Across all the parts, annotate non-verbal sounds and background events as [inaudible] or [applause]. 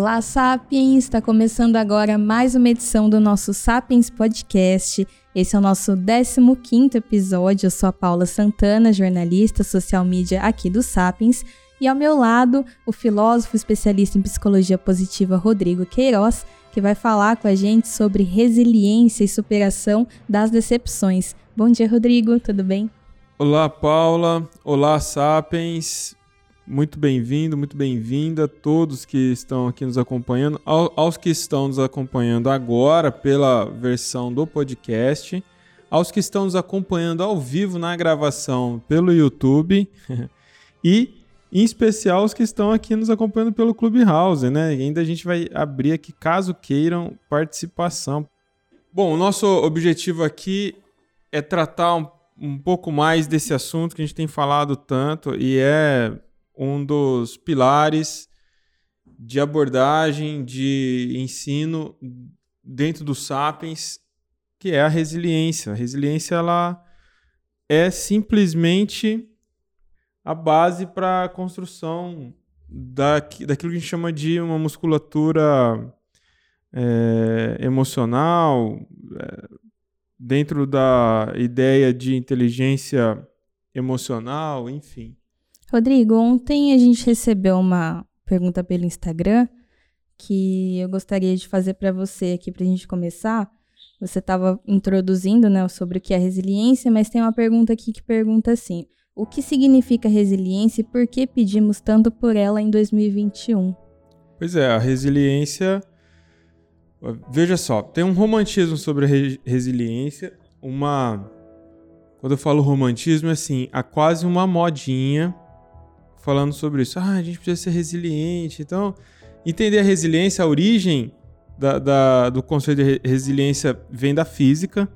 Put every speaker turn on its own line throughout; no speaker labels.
Olá, Sapiens! Está começando agora mais uma edição do nosso Sapiens Podcast. Esse é o nosso 15 episódio. Eu sou a Paula Santana, jornalista social media aqui do Sapiens. E ao meu lado, o filósofo especialista em psicologia positiva Rodrigo Queiroz, que vai falar com a gente sobre resiliência e superação das decepções. Bom dia, Rodrigo, tudo bem?
Olá, Paula. Olá, Sapiens. Muito bem-vindo, muito bem-vinda a todos que estão aqui nos acompanhando, aos que estão nos acompanhando agora pela versão do podcast, aos que estão nos acompanhando ao vivo na gravação pelo YouTube [laughs] e em especial os que estão aqui nos acompanhando pelo Clubhouse, né? E ainda a gente vai abrir aqui caso queiram participação. Bom, o nosso objetivo aqui é tratar um, um pouco mais desse assunto que a gente tem falado tanto e é um dos pilares de abordagem, de ensino dentro do Sapiens, que é a resiliência. A resiliência ela é simplesmente a base para a construção da, daquilo que a gente chama de uma musculatura é, emocional, é, dentro da ideia de inteligência emocional, enfim.
Rodrigo, ontem a gente recebeu uma pergunta pelo Instagram que eu gostaria de fazer para você aqui para a gente começar. Você estava introduzindo né, sobre o que é resiliência, mas tem uma pergunta aqui que pergunta assim: o que significa resiliência e por que pedimos tanto por ela em 2021?
Pois é, a resiliência. Veja só, tem um romantismo sobre a re resiliência, uma. Quando eu falo romantismo, é assim, há quase uma modinha falando sobre isso. Ah, a gente precisa ser resiliente. Então, entender a resiliência, a origem da, da, do conceito de resiliência vem da física,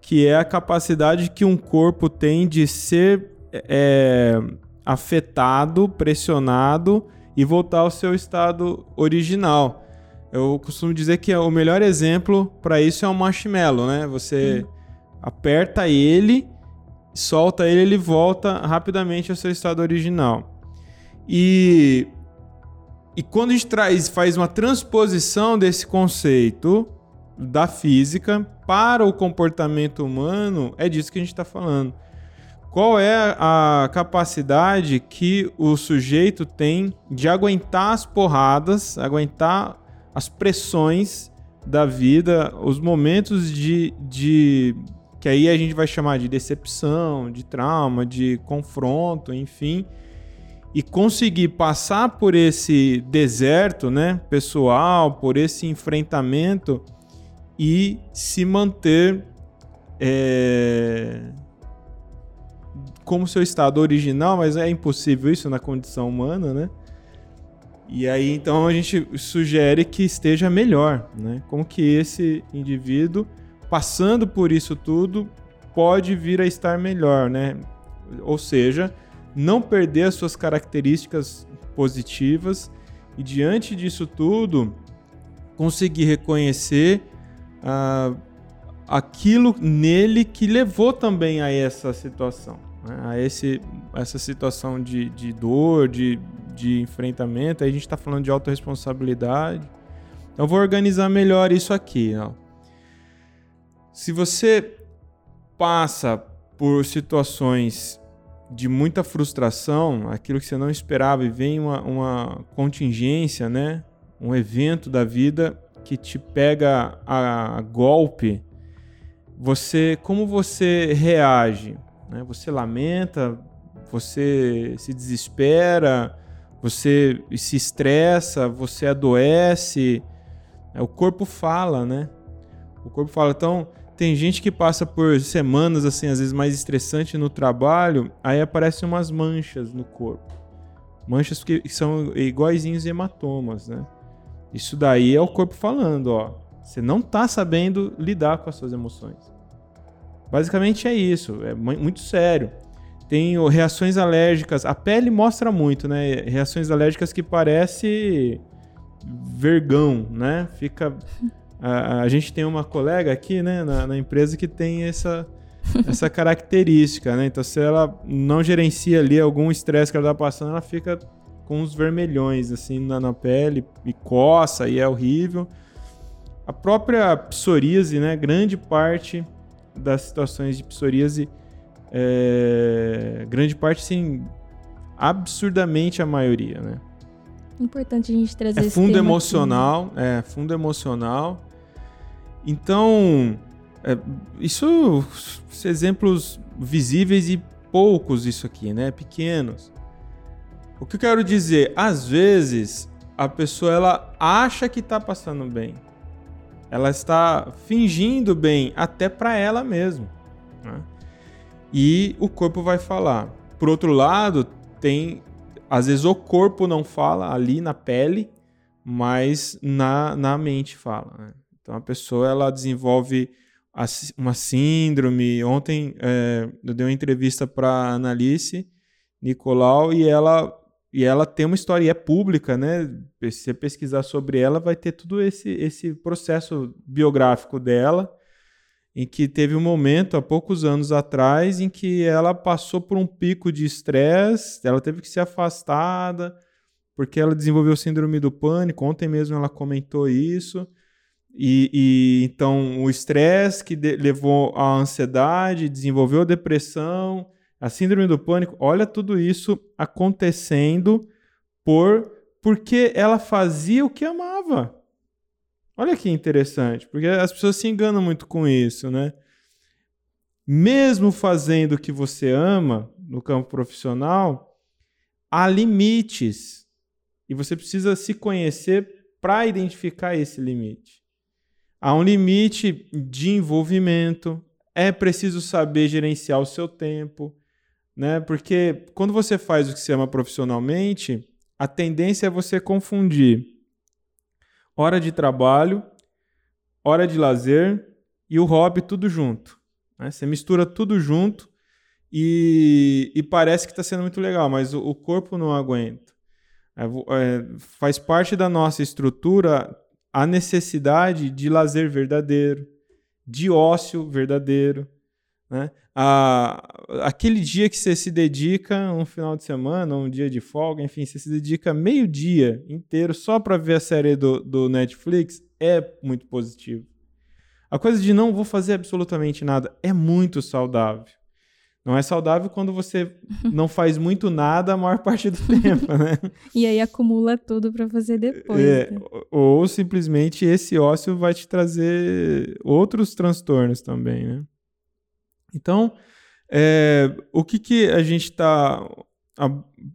que é a capacidade que um corpo tem de ser é, afetado, pressionado e voltar ao seu estado original. Eu costumo dizer que o melhor exemplo para isso é um marshmallow, né? Você hum. aperta ele, solta ele, ele volta rapidamente ao seu estado original. E, e quando a gente traz, faz uma transposição desse conceito da física para o comportamento humano, é disso que a gente está falando. Qual é a capacidade que o sujeito tem de aguentar as porradas, aguentar as pressões da vida, os momentos de, de que aí a gente vai chamar de decepção, de trauma, de confronto, enfim, e conseguir passar por esse deserto, né, pessoal, por esse enfrentamento e se manter é, como seu estado original, mas é impossível isso na condição humana, né? E aí então a gente sugere que esteja melhor, né? Como que esse indivíduo passando por isso tudo pode vir a estar melhor, né? Ou seja, não perder as suas características positivas e, diante disso tudo, conseguir reconhecer ah, aquilo nele que levou também a essa situação, né? a esse, essa situação de, de dor, de, de enfrentamento. Aí a gente está falando de autorresponsabilidade. Então, vou organizar melhor isso aqui. Ó. Se você passa por situações de muita frustração, aquilo que você não esperava, e vem uma, uma contingência, né? um evento da vida que te pega a, a golpe, você como você reage? Né? Você lamenta, você se desespera, você se estressa, você adoece. O corpo fala, né? O corpo fala. Então, tem gente que passa por semanas, assim, às vezes mais estressante no trabalho, aí aparecem umas manchas no corpo. Manchas que são iguaizinhos hematomas, né? Isso daí é o corpo falando, ó. Você não tá sabendo lidar com as suas emoções. Basicamente é isso, é muito sério. Tem reações alérgicas, a pele mostra muito, né? Reações alérgicas que parece vergão, né? Fica a, a gente tem uma colega aqui, né, na, na empresa que tem essa, essa [laughs] característica, né? Então, se ela não gerencia ali algum estresse que ela está passando, ela fica com uns vermelhões assim na, na pele e coça e é horrível. A própria psoríase, né? Grande parte das situações de psoríase, é, grande parte, sim, absurdamente a maioria, né?
Importante a gente trazer
é fundo emocional,
aqui, né?
é fundo emocional. Então, é, isso exemplos visíveis e poucos isso aqui, né? Pequenos. O que eu quero dizer, às vezes a pessoa ela acha que está passando bem, ela está fingindo bem até para ela mesma, né? e o corpo vai falar. Por outro lado, tem às vezes o corpo não fala ali na pele, mas na, na mente fala. Né? Então a pessoa ela desenvolve uma síndrome. Ontem é, eu dei uma entrevista para Analice Nicolau e ela e ela tem uma história e é pública, né? Se você pesquisar sobre ela, vai ter todo esse, esse processo biográfico dela, em que teve um momento, há poucos anos atrás, em que ela passou por um pico de estresse, ela teve que ser afastada, porque ela desenvolveu síndrome do pânico. Ontem mesmo ela comentou isso. E, e então o estresse que levou à ansiedade, desenvolveu a depressão, a síndrome do pânico. Olha tudo isso acontecendo por porque ela fazia o que amava. Olha que interessante, porque as pessoas se enganam muito com isso, né? Mesmo fazendo o que você ama no campo profissional, há limites. E você precisa se conhecer para identificar esse limite. Há um limite de envolvimento, é preciso saber gerenciar o seu tempo, né? Porque quando você faz o que se ama profissionalmente, a tendência é você confundir hora de trabalho, hora de lazer e o hobby tudo junto. Né? Você mistura tudo junto e, e parece que está sendo muito legal, mas o, o corpo não aguenta. É, é, faz parte da nossa estrutura a necessidade de lazer verdadeiro, de ócio verdadeiro. Né? A, aquele dia que você se dedica, um final de semana, um dia de folga, enfim, você se dedica meio dia inteiro só para ver a série do, do Netflix, é muito positivo. A coisa de não vou fazer absolutamente nada é muito saudável. Não é saudável quando você [laughs] não faz muito nada a maior parte do tempo, né? [laughs]
e aí acumula tudo para fazer depois.
É,
né?
Ou simplesmente esse ócio vai te trazer outros transtornos também, né? Então, é, o que, que a gente está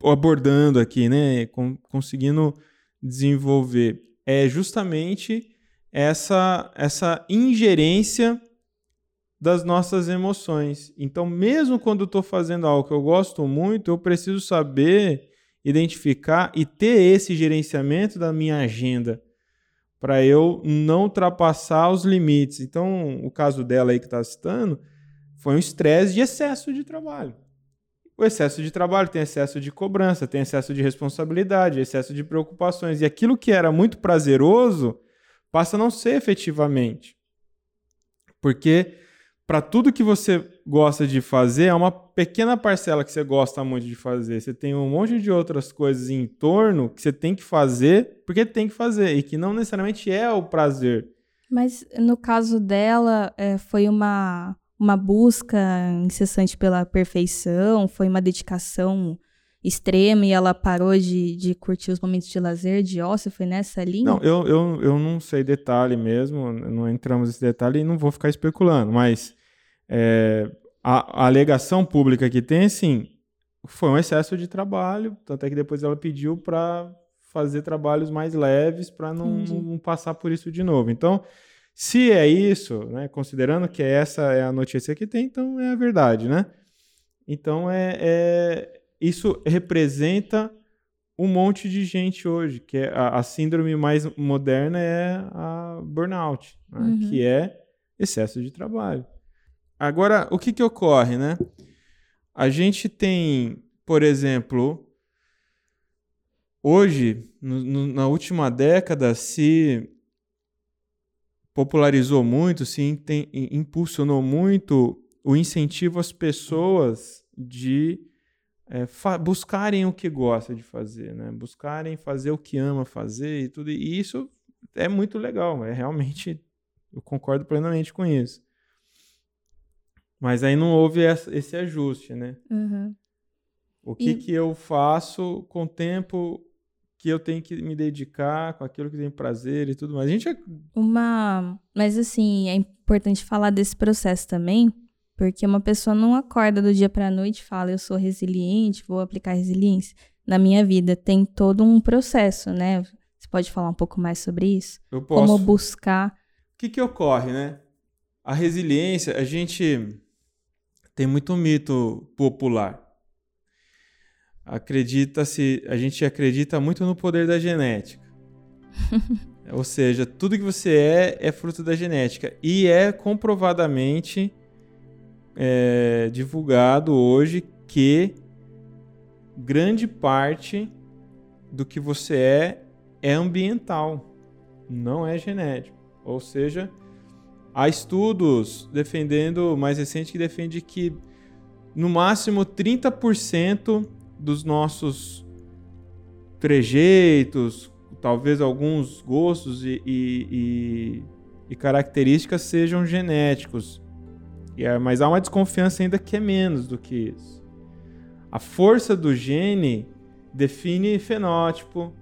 abordando aqui, né? Conseguindo desenvolver é justamente essa, essa ingerência das nossas emoções. Então, mesmo quando eu estou fazendo algo que eu gosto muito, eu preciso saber identificar e ter esse gerenciamento da minha agenda para eu não ultrapassar os limites. Então, o caso dela aí que está citando foi um estresse de excesso de trabalho. O excesso de trabalho tem excesso de cobrança, tem excesso de responsabilidade, excesso de preocupações. E aquilo que era muito prazeroso passa a não ser efetivamente. Porque para tudo que você gosta de fazer, é uma pequena parcela que você gosta muito de fazer. Você tem um monte de outras coisas em torno que você tem que fazer porque tem que fazer e que não necessariamente é o prazer.
Mas no caso dela, é, foi uma, uma busca incessante pela perfeição, foi uma dedicação extrema e ela parou de, de curtir os momentos de lazer, de ócio, foi nessa linha?
Não, eu, eu, eu não sei detalhe mesmo, não entramos nesse detalhe e não vou ficar especulando, mas é, a, a, alegação pública que tem, sim, foi um excesso de trabalho, tanto é que depois ela pediu para fazer trabalhos mais leves para não, não, passar por isso de novo. Então, se é isso, né, considerando que essa é a notícia que tem, então é a verdade, né? Então é, é isso representa um monte de gente hoje, que é a, a síndrome mais moderna é a burnout, né? uhum. que é excesso de trabalho. Agora, o que, que ocorre, né? A gente tem, por exemplo, hoje, no, no, na última década, se popularizou muito, se impulsionou muito o incentivo às pessoas de é, buscarem o que gosta de fazer, né? Buscarem fazer o que ama fazer e tudo. E isso é muito legal, é realmente eu concordo plenamente com isso. Mas aí não houve esse ajuste, né?
Uhum.
O que, e... que eu faço com o tempo que eu tenho que me dedicar, com aquilo que tem prazer e tudo mais. A gente é...
Uma... Mas assim, é importante falar desse processo também, porque uma pessoa não acorda do dia para a noite e fala, eu sou resiliente, vou aplicar resiliência. Na minha vida tem todo um processo, né? Você pode falar um pouco mais sobre isso?
Eu posso.
Como buscar.
O que, que ocorre, né? A resiliência, a gente tem muito mito popular. Acredita-se, a gente acredita muito no poder da genética. [laughs] Ou seja, tudo que você é é fruto da genética e é comprovadamente é, divulgado hoje que grande parte do que você é é ambiental, não é genético. Ou seja, Há estudos defendendo, mais recente, que defende que no máximo 30% dos nossos trejeitos, talvez alguns gostos e, e, e, e características sejam genéticos. É, mas há uma desconfiança ainda que é menos do que isso. A força do gene define fenótipo,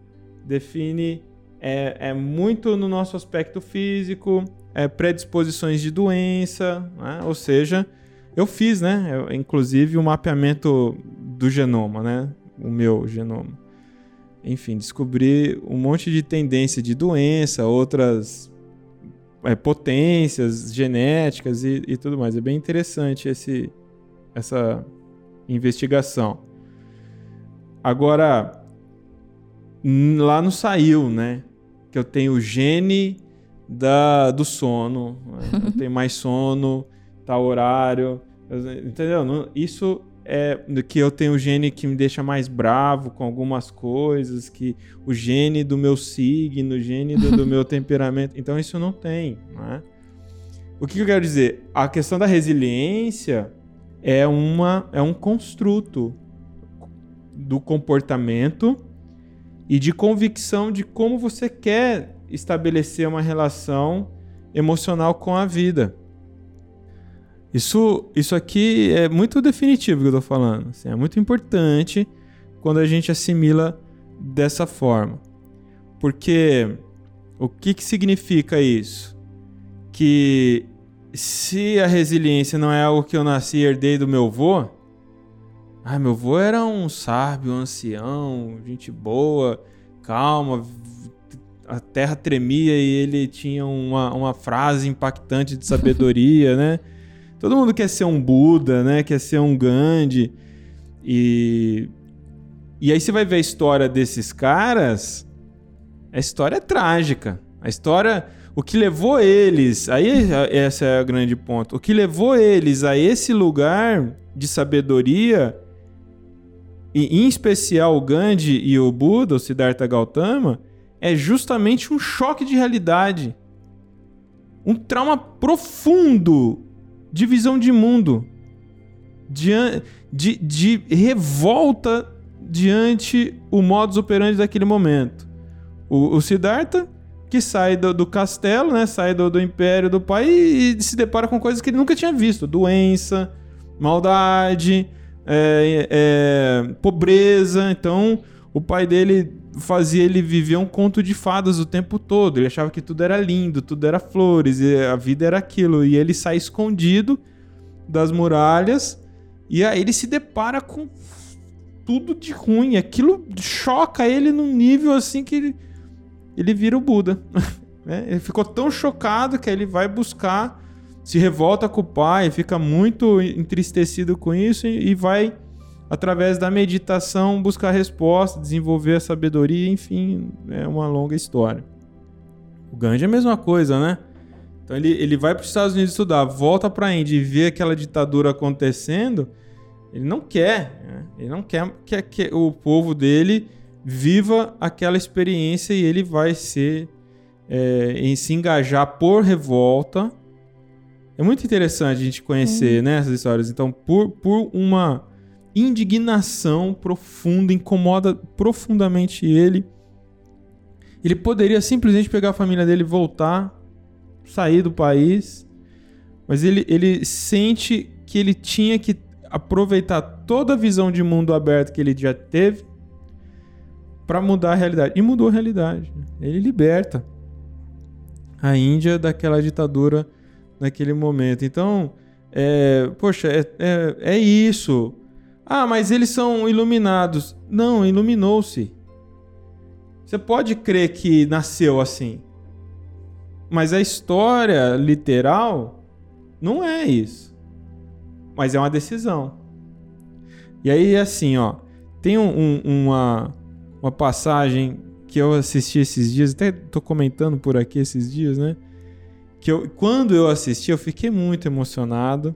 define é, é muito no nosso aspecto físico, é, predisposições de doença, né? ou seja, eu fiz, né, eu, inclusive o mapeamento do genoma, né, o meu genoma. Enfim, descobri um monte de tendência de doença, outras é, potências genéticas e, e, tudo mais. É bem interessante esse, essa investigação. Agora, lá não saiu, né? Que eu tenho gene da, do sono. Né? [laughs] Tem mais sono, tá horário. Entendeu? Isso é que eu tenho o gene que me deixa mais bravo com algumas coisas, que o gene do meu signo, o gene do, do [laughs] meu temperamento. Então isso não tem. Né? O que eu quero dizer? A questão da resiliência é, uma, é um construto do comportamento e de convicção de como você quer estabelecer uma relação emocional com a vida. Isso, isso aqui é muito definitivo que eu estou falando. Assim, é muito importante quando a gente assimila dessa forma. Porque o que, que significa isso? Que se a resiliência não é algo que eu nasci e herdei do meu avô, ah, meu avô era um sábio, um ancião, gente boa, calma, a terra tremia e ele tinha uma, uma frase impactante de sabedoria, [laughs] né? Todo mundo quer ser um Buda, né? Quer ser um Gandhi. E, e aí você vai ver a história desses caras, a história é trágica. A história, o que levou eles, aí essa é o grande ponto. O que levou eles a esse lugar de sabedoria, e em especial o Gandhi e o Buda, o Siddhartha Gautama, é justamente um choque de realidade. Um trauma profundo de visão de mundo. De, de, de revolta diante o modus operandi daquele momento. O, o Siddhartha, que sai do, do castelo, né? sai do, do, império do pai e, e, se depara com coisas que ele nunca tinha visto: doença, maldade, é, é, pobreza. Então, o pai dele fazia ele viver um conto de fadas o tempo todo. Ele achava que tudo era lindo, tudo era flores, e a vida era aquilo. E ele sai escondido das muralhas e aí ele se depara com tudo de ruim. Aquilo choca ele num nível assim que ele, ele vira o Buda. [laughs] Né? ele ficou tão chocado que ele vai buscar, se revolta com o pai, fica muito entristecido com isso e, e vai através da meditação, buscar resposta, desenvolver a sabedoria, enfim, é uma longa história. O Gandhi é a mesma coisa, né? Então ele, ele vai para os Estados Unidos estudar, volta para a Índia e vê aquela ditadura acontecendo, ele não quer, né? ele não quer que, que o povo dele viva aquela experiência e ele vai ser é, em se engajar por revolta. É muito interessante a gente conhecer né, essas histórias. Então, por, por uma indignação profunda, incomoda profundamente ele. Ele poderia simplesmente pegar a família dele voltar, sair do país, mas ele, ele sente que ele tinha que aproveitar toda a visão de mundo aberto que ele já teve para mudar a realidade. E mudou a realidade. Ele liberta a Índia daquela ditadura naquele momento. Então, é, poxa, é, é, é isso. Ah, mas eles são iluminados. Não, iluminou-se. Você pode crer que nasceu assim. Mas a história literal não é isso. Mas é uma decisão. E aí, assim, ó. Tem um, um, uma, uma passagem que eu assisti esses dias, até tô comentando por aqui esses dias, né? Que eu, quando eu assisti, eu fiquei muito emocionado.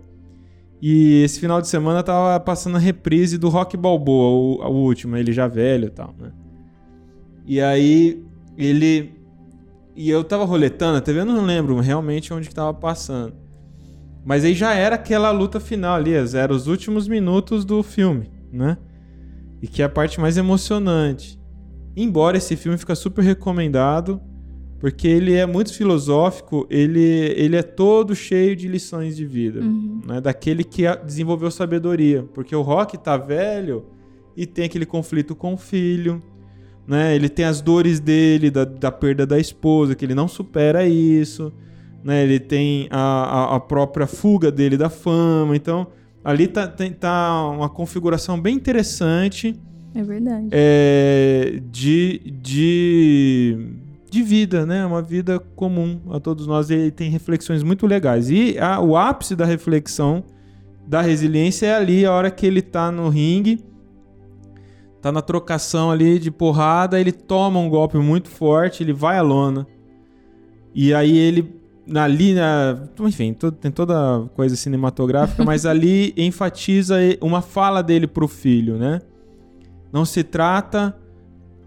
E esse final de semana tava passando a reprise do Rock Balboa, o, o último, ele já velho e tal, né? E aí ele. E eu tava roletando a TV, eu não lembro realmente onde que tava passando. Mas aí já era aquela luta final ali, eram os últimos minutos do filme, né? E que é a parte mais emocionante. Embora esse filme fica super recomendado, porque ele é muito filosófico, ele, ele é todo cheio de lições de vida, uhum. né? Daquele que desenvolveu sabedoria, porque o Rock tá velho e tem aquele conflito com o filho, né? Ele tem as dores dele, da, da perda da esposa, que ele não supera isso, né? Ele tem a, a, a própria fuga dele da fama, então ali tá, tem, tá uma configuração bem interessante.
É verdade.
É, de, de de vida, né? Uma vida comum a todos nós. E tem reflexões muito legais. E a, o ápice da reflexão da resiliência é ali, a hora que ele tá no ringue, tá na trocação ali de porrada, ele toma um golpe muito forte, ele vai à lona. E aí ele ali, na, enfim, tem toda coisa cinematográfica, mas [laughs] ali enfatiza uma fala dele pro filho, né? Não se trata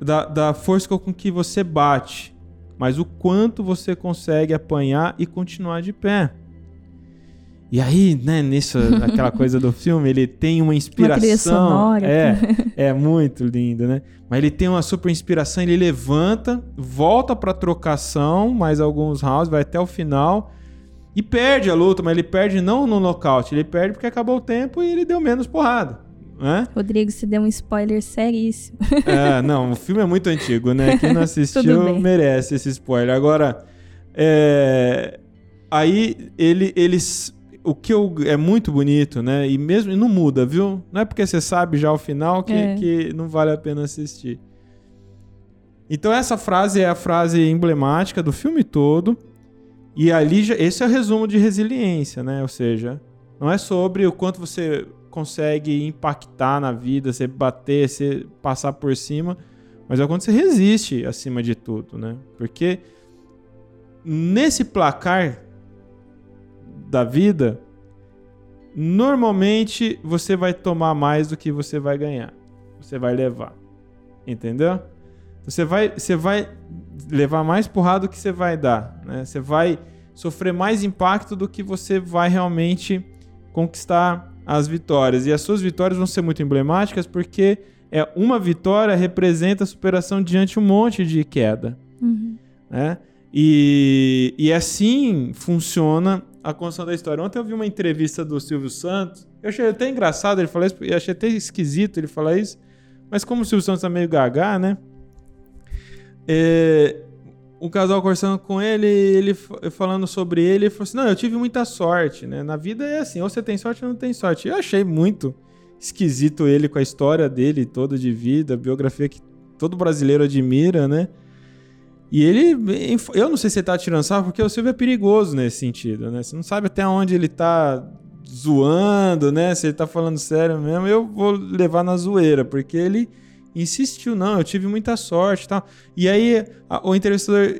da, da força com que você bate, mas o quanto você consegue apanhar e continuar de pé. E aí, né, nisso, [laughs] aquela coisa do filme, ele tem uma inspiração. Uma sonora. É, é muito lindo, né? Mas ele tem uma super inspiração, ele levanta, volta pra trocação, mais alguns rounds, vai até o final e perde a luta, mas ele perde não no nocaute, ele perde porque acabou o tempo e ele deu menos porrada.
Rodrigo, se deu um spoiler seríssimo.
É, não, o filme é muito antigo, né? Quem não [laughs] assistiu merece esse spoiler. Agora, é... aí ele, eles. O que eu, é muito bonito, né? E mesmo e não muda, viu? Não é porque você sabe já o final que, é. que não vale a pena assistir. Então essa frase é a frase emblemática do filme todo. E ali já, esse é o resumo de resiliência, né? Ou seja, não é sobre o quanto você consegue impactar na vida, você bater, você passar por cima, mas é quando você resiste acima de tudo, né? Porque nesse placar da vida, normalmente você vai tomar mais do que você vai ganhar. Você vai levar. Entendeu? Você vai, você vai levar mais porrada do que você vai dar. Né? Você vai sofrer mais impacto do que você vai realmente conquistar as vitórias. E as suas vitórias vão ser muito emblemáticas porque é uma vitória representa a superação diante um monte de queda. Uhum. Né? E, e assim funciona a construção da história. Ontem eu vi uma entrevista do Silvio Santos. Eu achei até engraçado ele falar isso, eu achei até esquisito ele falar isso. Mas como o Silvio Santos tá meio gaga, né? É, um casal conversando com ele, ele falando sobre ele, ele falou assim: Não, eu tive muita sorte, né? Na vida é assim, ou você tem sorte ou não tem sorte. Eu achei muito esquisito ele com a história dele toda de vida, biografia que todo brasileiro admira, né? E ele, eu não sei se ele tá tirando sarro, porque o Silvio é perigoso nesse sentido, né? Você não sabe até onde ele tá zoando, né? Se ele tá falando sério mesmo, eu vou levar na zoeira, porque ele insistiu, não, eu tive muita sorte e tal. E aí a, o entrevistador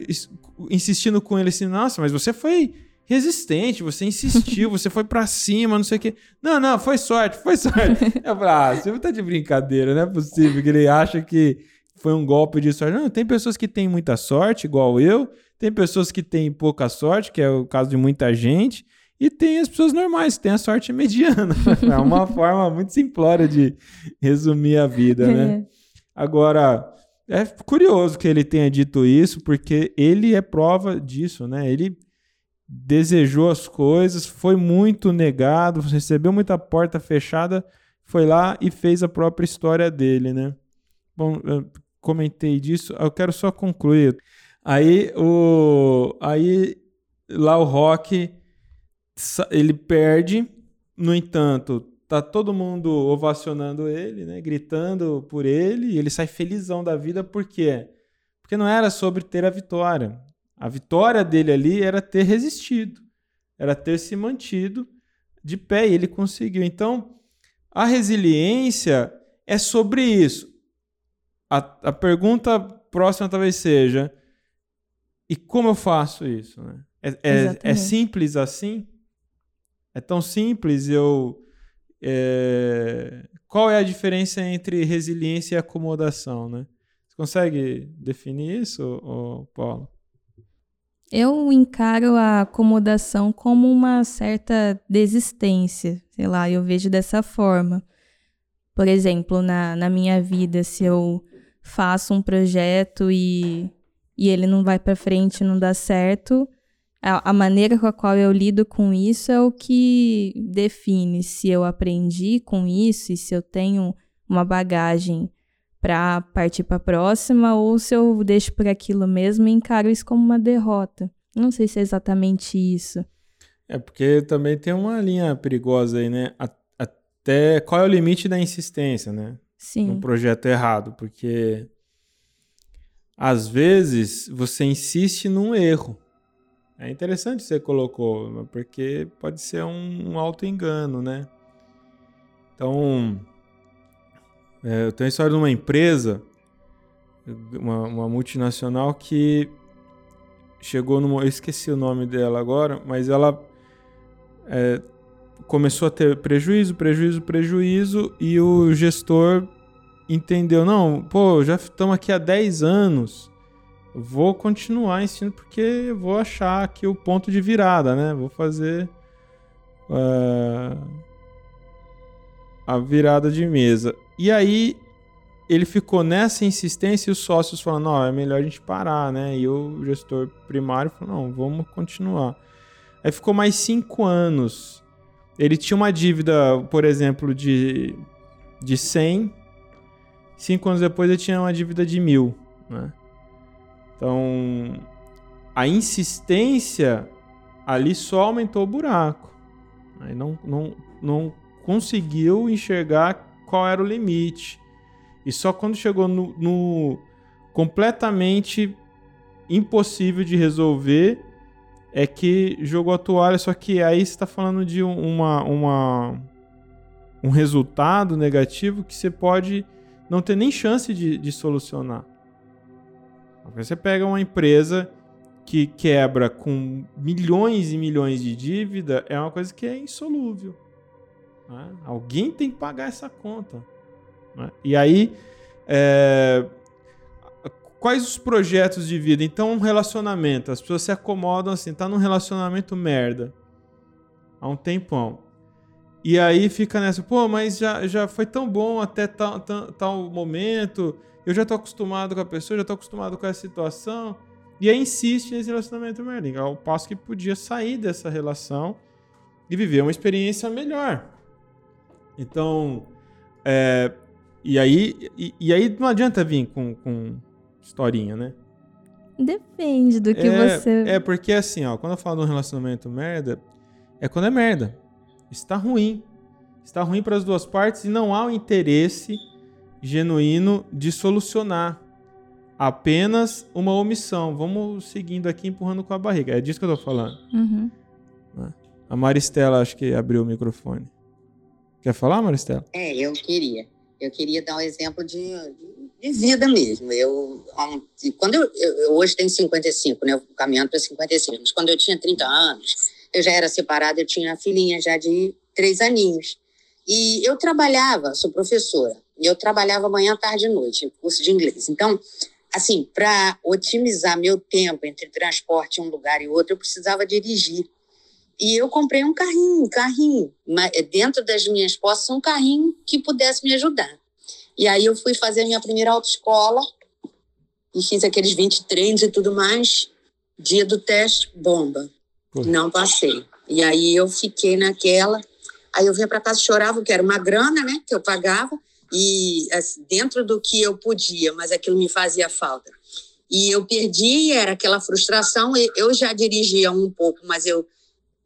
insistindo com ele assim, nossa, mas você foi resistente, você insistiu, [laughs] você foi para cima, não sei o quê. Não, não, foi sorte, foi sorte. [laughs] Eu falei, ah, você tá de brincadeira, não é possível que ele acha que foi um golpe de sorte. Não, tem pessoas que têm muita sorte, igual eu, tem pessoas que têm pouca sorte, que é o caso de muita gente, E tem as pessoas normais, que têm a sorte mediana. [laughs] é uma forma muito simplória de resumir a vida, né? É. Agora, é curioso que ele tenha dito isso, porque ele é prova disso, né? Ele desejou as coisas, foi muito negado, recebeu muita porta fechada, foi lá e fez a própria história dele, né? Bom, comentei disso, eu quero só concluir. Aí o aí lá o Rock ele perde, no entanto, tá todo mundo ovacionando ele, né, gritando por ele, e ele sai felizão da vida, por quê? Porque não era sobre ter a vitória. A vitória dele ali era ter resistido, era ter se mantido de pé, e ele conseguiu. Então, a resiliência é sobre isso. A, a pergunta próxima talvez seja: e como eu faço isso? Né? É, é, é simples assim? É tão simples eu. É... Qual é a diferença entre resiliência e acomodação, né? Você consegue definir isso, Paulo?
Eu encaro a acomodação como uma certa desistência, sei lá, eu vejo dessa forma. Por exemplo, na, na minha vida, se eu faço um projeto e, e ele não vai para frente, não dá certo, a, a, maneira com a qual eu lido com isso é o que define se eu aprendi com isso e se eu tenho uma bagagem para partir para a próxima ou se eu deixo por aquilo mesmo e encaro isso como uma derrota. Não sei se é exatamente isso.
É porque também tem uma linha perigosa aí, né? Até qual é o limite da insistência, né?
Sim.
No projeto errado, porque às vezes você insiste num erro é interessante você colocou, porque pode ser um, um auto-engano, né? Então, é, eu tenho a história de uma empresa, uma, uma multinacional que chegou numa. Eu esqueci o nome dela agora, mas ela é, começou a ter prejuízo, prejuízo, prejuízo, e o gestor entendeu: não, pô, já estamos aqui há 10 anos vou continuar ensinando porque vou achar aqui o ponto de virada, né? Vou fazer uh, a virada de mesa. E aí ele ficou nessa insistência e os sócios falando, não, é melhor a gente parar, né? E o gestor primário falou, não, vamos continuar. Aí ficou mais cinco anos. Ele tinha uma dívida, por exemplo, de, de 100. Cinco anos depois ele tinha uma dívida de mil, né? Então, a insistência ali só aumentou o buraco. Aí não, não, não conseguiu enxergar qual era o limite. E só quando chegou no, no completamente impossível de resolver é que jogou a toalha. Só que aí você está falando de uma, uma, um resultado negativo que você pode não ter nem chance de, de solucionar. Você pega uma empresa que quebra com milhões e milhões de dívida, é uma coisa que é insolúvel. Né? Alguém tem que pagar essa conta. Né? E aí, é... quais os projetos de vida? Então, um relacionamento. As pessoas se acomodam assim, tá num relacionamento merda há um tempão. E aí fica nessa, pô, mas já, já foi tão bom até tal, tal, tal momento eu já tô acostumado com a pessoa, já tô acostumado com essa situação. E aí insiste nesse relacionamento merda. Ao passo que podia sair dessa relação e viver uma experiência melhor. Então, é, e, aí, e, e, aí não adianta vir com, com historinha, né?
Depende do que é, você.
É, porque assim, ó, quando eu falo de um relacionamento merda, é quando é merda. Está ruim. Está ruim para as duas partes e não há o interesse genuíno de solucionar apenas uma omissão. Vamos seguindo aqui, empurrando com a barriga. É disso que eu tô falando.
Uhum.
Né? A Maristela acho que abriu o microfone. Quer falar, Maristela?
É, eu queria. Eu queria dar um exemplo de, de vida mesmo. Eu, quando eu, eu, hoje tenho 55, né? Eu caminhando para 55. Mas quando eu tinha 30 anos, eu já era separada, eu tinha uma filhinha já de três aninhos. E eu trabalhava, sou professora, e eu trabalhava manhã, tarde e noite, curso de inglês. Então, assim, para otimizar meu tempo entre transporte um lugar e outro, eu precisava dirigir. e eu comprei um carrinho, um carrinho, é, dentro das minhas posses, um carrinho que pudesse me ajudar. E aí eu fui fazer a minha primeira autoescola e fiz aqueles 20 treinos e tudo mais. Dia do teste, bomba. Não passei. E aí eu fiquei naquela. Aí eu vinha para casa chorava, que era uma grana, né, que eu pagava e assim, dentro do que eu podia, mas aquilo me fazia falta. E eu perdi, era aquela frustração. Eu já dirigia um pouco, mas eu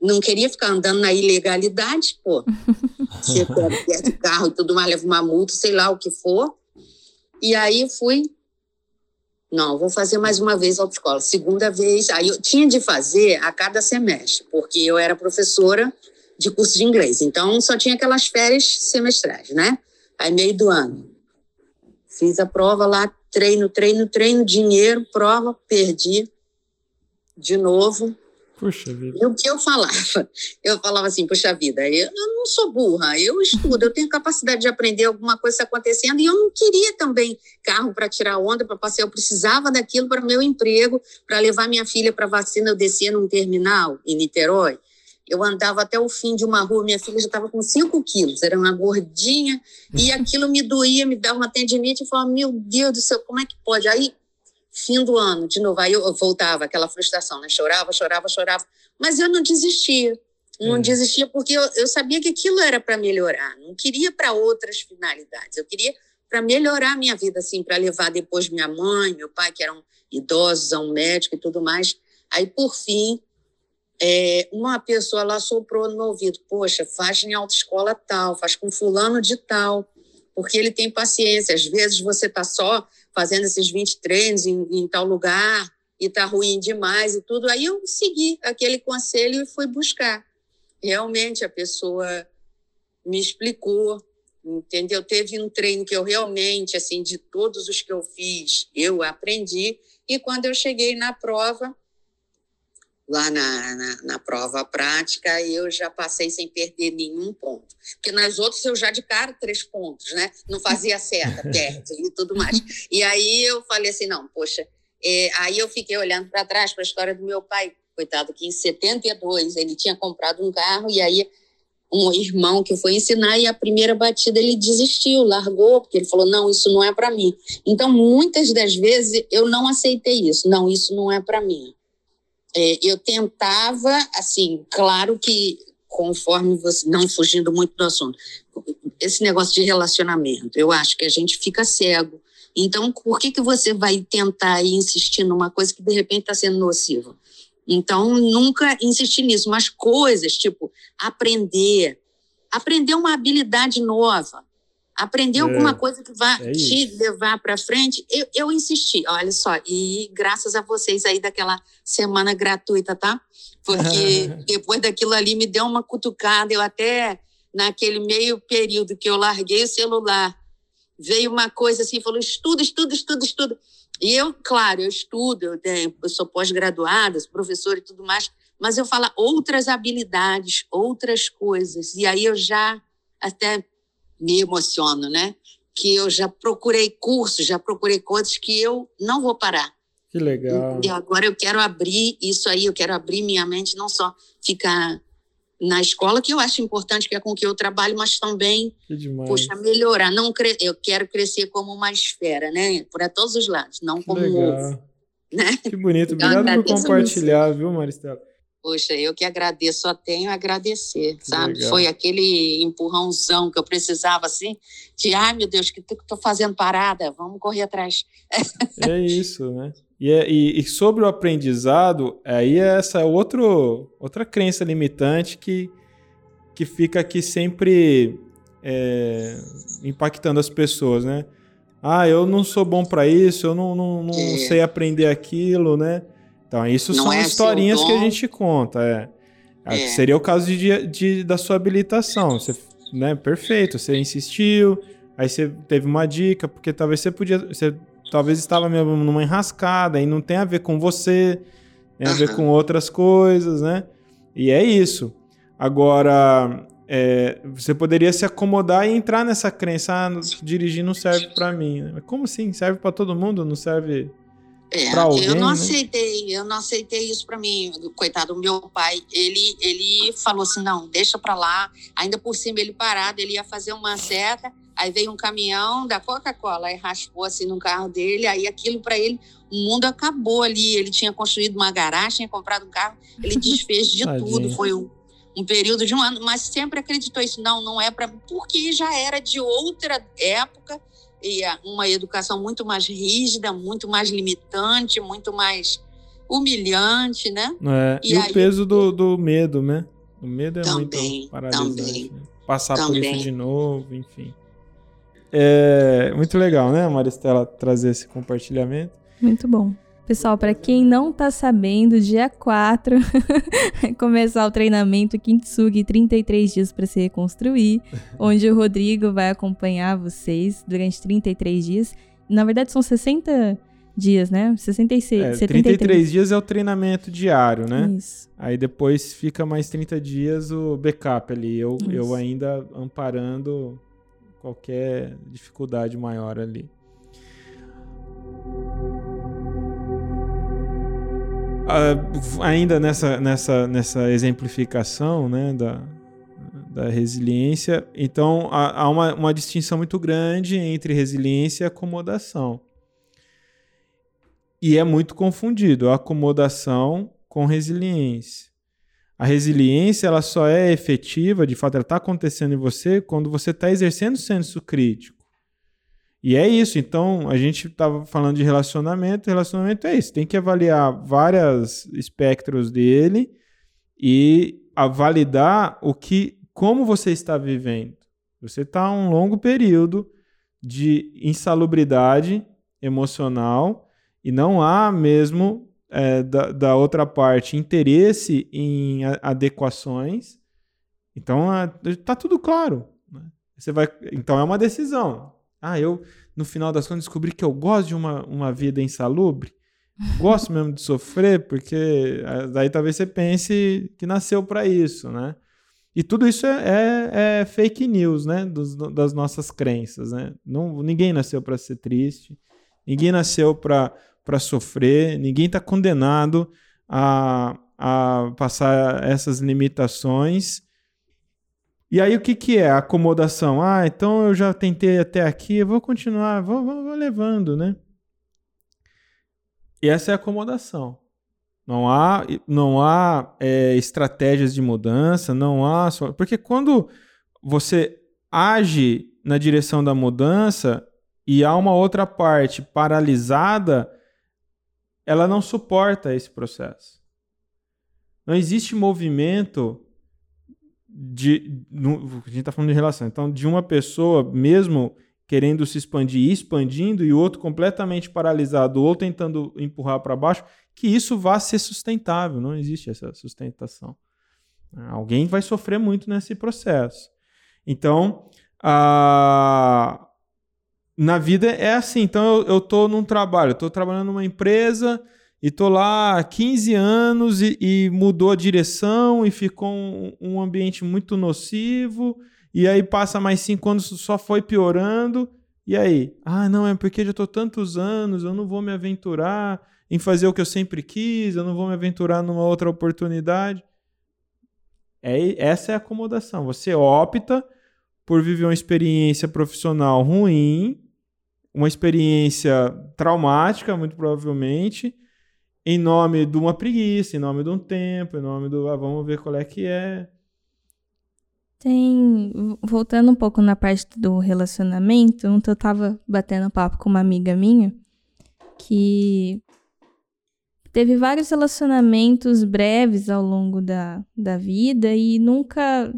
não queria ficar andando na ilegalidade, pô. [laughs] Você perde carro e tudo mais, leva uma multa, sei lá o que for. E aí fui. Não, vou fazer mais uma vez autoescola. Segunda vez. Aí eu tinha de fazer a cada semestre, porque eu era professora de curso de inglês. Então só tinha aquelas férias semestrais, né? Aí meio do ano. Fiz a prova lá, treino, treino, treino, dinheiro, prova, perdi. De novo,
Puxa vida.
E o que eu falava? [laughs] Eu falava assim, puxa vida, eu, não sou burra, eu estudo, eu tenho capacidade de aprender alguma coisa acontecendo e eu não queria também carro para tirar onda, para passear, eu precisava daquilo para meu emprego, para levar minha filha para vacina, eu descia num terminal em Niterói, eu andava até o fim de uma rua, minha filha já estava com 5 quilos, era uma gordinha, e [laughs] aquilo me doía, me dava uma tendinite, eu falava, meu Deus do céu, como é que pode? Aí fim do ano, de novo, aí eu voltava, aquela frustração, né? Chorava, chorava, chorava, mas eu não desistia. Não é. desistia porque eu, eu sabia que aquilo era para melhorar, não queria para outras finalidades, eu queria para melhorar a minha vida, assim, para levar depois minha mãe, meu pai, que eram idosos, a um médico e tudo mais. Aí, por fim, é, uma pessoa lá soprou no meu ouvido: Poxa, faz em autoescola tal, faz com fulano de tal, porque ele tem paciência. Às vezes você está só fazendo esses 20 treinos em, em tal lugar e tá ruim demais e tudo. Aí eu segui aquele conselho e fui buscar. Realmente a pessoa me explicou, entendeu? Teve um treino que eu realmente, assim, de todos os que eu fiz, eu aprendi. E quando eu cheguei na prova, lá na, na, na, prova prática, eu já passei sem perder nenhum ponto. Porque nas outras eu já de cara três pontos, né? Não fazia certa, [laughs] perde e tudo mais. E aí eu falei assim, não, poxa, é, aí eu fiquei olhando para trás para a história do meu pai, coitado, que em 72 ele tinha comprado um carro e aí um irmão que foi ensinar e a primeira batida ele desistiu, largou, porque ele falou: "Não, isso não é para mim". Então, muitas das vezes eu não aceitei isso. Não, isso não é para mim é, eu tentava, assim, claro que conforme você, não fugindo muito do assunto, esse negócio de relacionamento, eu acho que a gente fica cego. Então, por que, que você vai tentar insistir numa coisa que de repente está sendo nociva? Então, nunca insistir nisso, mas coisas tipo aprender, aprender uma habilidade nova, aprender é, alguma coisa que vai é te levar para frente, eu, eu insisti, olha só, e graças a vocês aí daquela semana gratuita, tá? Porque [laughs] depois daquilo ali me deu uma cutucada, eu até naquele meio período que eu larguei o celular, veio uma coisa assim, falou estuda, estuda, estuda, estuda. E eu, claro, eu estudo, eu, tenho, eu sou pós-graduada, sou professora e tudo mais, mas eu falo outras habilidades, outras coisas. E aí eu já até me emociono, né? Que eu já procurei cursos, já procurei coisas que eu não vou parar.
Que legal.
E agora eu quero abrir isso aí, eu quero abrir minha mente, não só ficar na escola, que eu acho importante, que é com que eu trabalho, mas também, puxa, melhorar. Não cre... Eu quero crescer como uma esfera, né? Por todos os lados, não que como legal. um ovo. Né?
Que bonito. Obrigado por compartilhar, viu, Maristela?
Poxa, eu que agradeço, só tenho a agradecer, sabe? Legal. Foi aquele empurrãozão que eu precisava, assim, de, ai meu Deus, que estou fazendo parada, vamos correr atrás.
É isso, né? E, é, e, e, sobre o aprendizado, aí é essa outro, outra crença limitante que, que fica aqui sempre é, impactando as pessoas, né? Ah, eu não sou bom para isso, eu não, não, não é. sei aprender aquilo, né? Então, isso não são é historinhas que a gente conta. É. é. Seria o caso de, de, da sua habilitação. Você, né, perfeito, você insistiu, aí você teve uma dica, porque talvez você podia. Você talvez estava mesmo numa enrascada e não tem a ver com você, tem a ver com outras coisas, né? E é isso. Agora, é, você poderia se acomodar e entrar nessa crença, ah, dirigir não serve para mim. Como assim? Serve para todo mundo? Não serve
É,
alguém,
eu não
né?
aceitei, eu não aceitei isso para mim. Coitado, meu pai, ele, ele falou assim: não, deixa para lá. Ainda por cima, ele parado, ele ia fazer uma seta. Aí veio um caminhão da Coca-Cola e raspou assim no carro dele. Aí aquilo para ele, o mundo acabou ali. Ele tinha construído uma garagem, tinha comprado um carro, ele [laughs] desfez de tudo. Foi um, um período de um ano, mas sempre acreditou isso. Não, não é para. Porque já era de outra época uma educação muito mais rígida, muito mais limitante, muito mais humilhante, né?
É, e
E
o
aí-
peso do, do medo, né? O medo é
Também,
muito paralisante.
também,
né? Passar por
também.
isso de novo, enfim. É muito legal, né, Maristela, trazer esse compartilhamento.
Muito bom. Pessoal, para quem não tá sabendo, dia 4 vai [laughs] começar o treinamento Kintsugi 33 dias para se reconstruir, onde o Rodrigo vai acompanhar vocês durante 33 dias. Na verdade são 60 dias, né? 66,
É,
73.
33 dias é o treinamento diário, né?
Isso.
Aí depois fica mais 30 dias o backup ali. Eu,
Isso.
eu ainda amparando qualquer dificuldade maior ali. Ah, ainda nessa, nessa, nessa exemplificação né, da, da resiliência, então há, há uma, uma distinção muito grande entre resiliência e acomodação. E é muito confundido a acomodação com resiliência. A resiliência ela só é efetiva, de fato, ela está acontecendo em você quando você está exercendo senso crítico. E é isso. Então, a gente estava falando de relacionamento. Relacionamento é isso. Tem que avaliar vários espectros dele e a validar o que, como você está vivendo. Você está um longo período de insalubridade emocional e não há mesmo é, da, da outra parte interesse em adequações. Então está tudo claro. né? Você vai, então é uma decisão. Ah, eu no final das contas descobri que eu gosto de uma, uma vida insalubre. Gosto mesmo de sofrer, porque ah, daí talvez você pense que nasceu para isso, né? E tudo isso é, é- é fake news, né? Dos- das nossas crenças, né? Não, ninguém nasceu para ser triste, ninguém nasceu para sofrer, ninguém está condenado a, a passar essas limitações. E aí o que, que é? Acomodação. Ah, então eu já tentei até aqui, eu vou continuar, vou, vou, vou levando, né? E essa é acomodação. Não há, não há é, estratégias de mudança, não há. Porque quando você age na direção da mudança e há uma outra parte paralisada, ela não suporta esse processo. Não existe movimento de. no- a gente está falando de relação. Então, de uma pessoa, mesmo querendo se expandir expandindo, e o outro completamente paralisado, ou tentando empurrar para baixo, que isso vá ser sustentável. Não existe essa sustentação. Alguém vai sofrer muito nesse processo. Então, a... na vida é assim. Então, eu, tô num trabalho, tô trabalhando numa empresa e tô lá há 15 anos e, e mudou a direção e ficou um, um ambiente muito nocivo. E aí passa mais cinco anos, só foi piorando. E aí? Ah, não, é porque já tô tantos anos, eu não vou me aventurar em fazer o que eu sempre quis, eu não vou me aventurar numa outra oportunidade. É, essa é a acomodação. Você opta por viver uma experiência profissional ruim, uma experiência traumática, muito provavelmente, em nome de uma preguiça, em nome de um tempo, em nome do ah, vamos ver qual é que é.
Tem. Voltando um pouco na parte do relacionamento, ontem eu tava batendo papo com uma amiga minha que teve vários relacionamentos breves ao longo da, da vida e nunca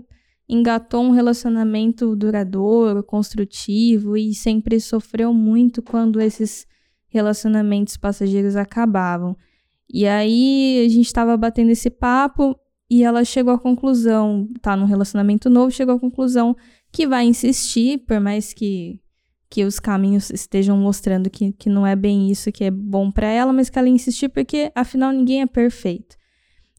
engatou um relacionamento duradouro, construtivo e sempre sofreu muito quando esses relacionamentos passageiros acabavam. E aí a gente tava batendo esse papo e ela chegou à conclusão, tá num relacionamento novo, chegou à conclusão que vai insistir, por mais que, que os caminhos estejam mostrando que, que não é bem isso que é bom para ela, mas que ela insistir porque afinal ninguém é perfeito.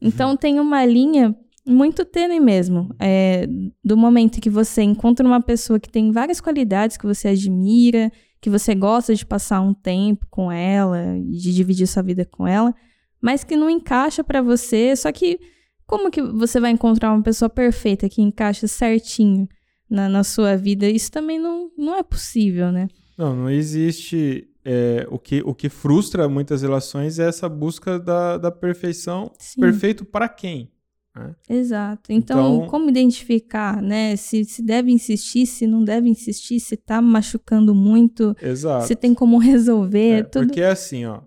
Então tem uma linha muito tênue mesmo, é, do momento que você encontra uma pessoa que tem várias qualidades que você admira, que você gosta de passar um tempo com ela, de dividir sua vida com ela, mas que não encaixa para você. Só que como que você vai encontrar uma pessoa perfeita que encaixa certinho na, na sua vida? Isso também não, não é possível, né?
Não, não existe. É, o, que, o que frustra muitas relações é essa busca da, da perfeição. Sim. Perfeito para quem?
Né? Exato. Então, então, como identificar, né? Se, se deve insistir, se não deve insistir, se tá machucando muito,
Exato.
se tem como [laughs] resolver.
É, tudo... Porque é assim, ó.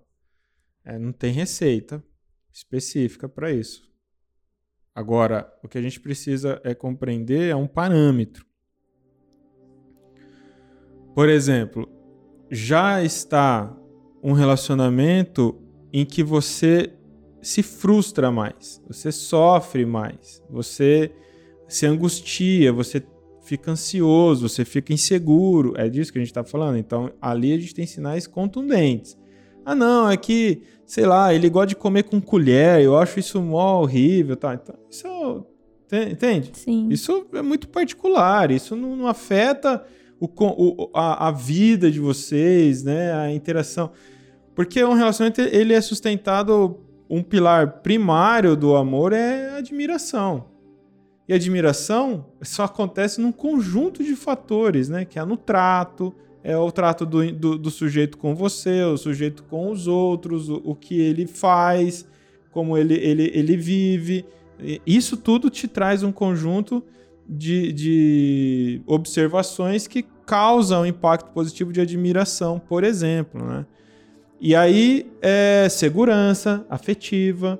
É, não tem receita específica para isso. Agora, o que a gente precisa é compreender é um parâmetro. Por exemplo, já está um relacionamento em que você se frustra mais, você sofre mais, você se angustia, você fica ansioso, você fica inseguro. É disso que a gente está falando. Então, ali a gente tem sinais contundentes. Ah, não, é que, sei lá, ele gosta de comer com colher, eu acho isso mó horrível, tá? Então, isso entende?
Sim.
Isso é muito particular, isso não, não afeta o, o a, a, vida de vocês, né? A interação. Porque um relacionamento ele é sustentado, um pilar primário do amor é a admiração. E admiração só acontece num conjunto de fatores, né? Que é no trato, é o trato do, do, do, sujeito com você, o sujeito com os outros, o, o que ele faz, como ele, ele, ele vive. Isso tudo te traz um conjunto de, de observações que causam impacto positivo de admiração, por exemplo. Né? E aí, é segurança afetiva.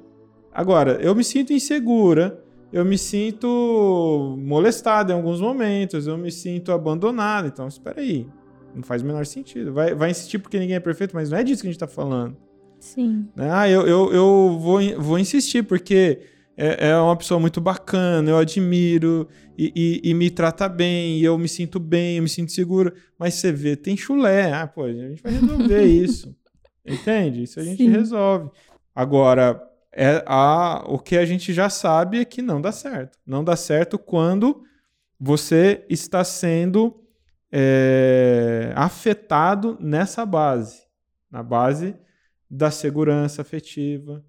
Agora, eu me sinto insegura, eu me sinto molestado em alguns momentos, eu me sinto abandonado. Então, espera aí, não faz o menor sentido. Vai, vai insistir porque ninguém é perfeito, mas não é disso que a gente tá falando.
Sim.
Né? Ah, eu, eu, eu vou, vou insistir porque é, é uma pessoa muito bacana, eu admiro e, e, e, me trata bem, e eu me sinto bem, eu me sinto seguro. Mas você vê, tem chulé. Ah, pô, a gente vai resolver [laughs] isso. Entende? Isso a gente Sim. resolve. Agora, é a, o que a gente já sabe é que não dá certo. Não dá certo quando você está sendo é, afetado nessa base, na base da segurança afetiva,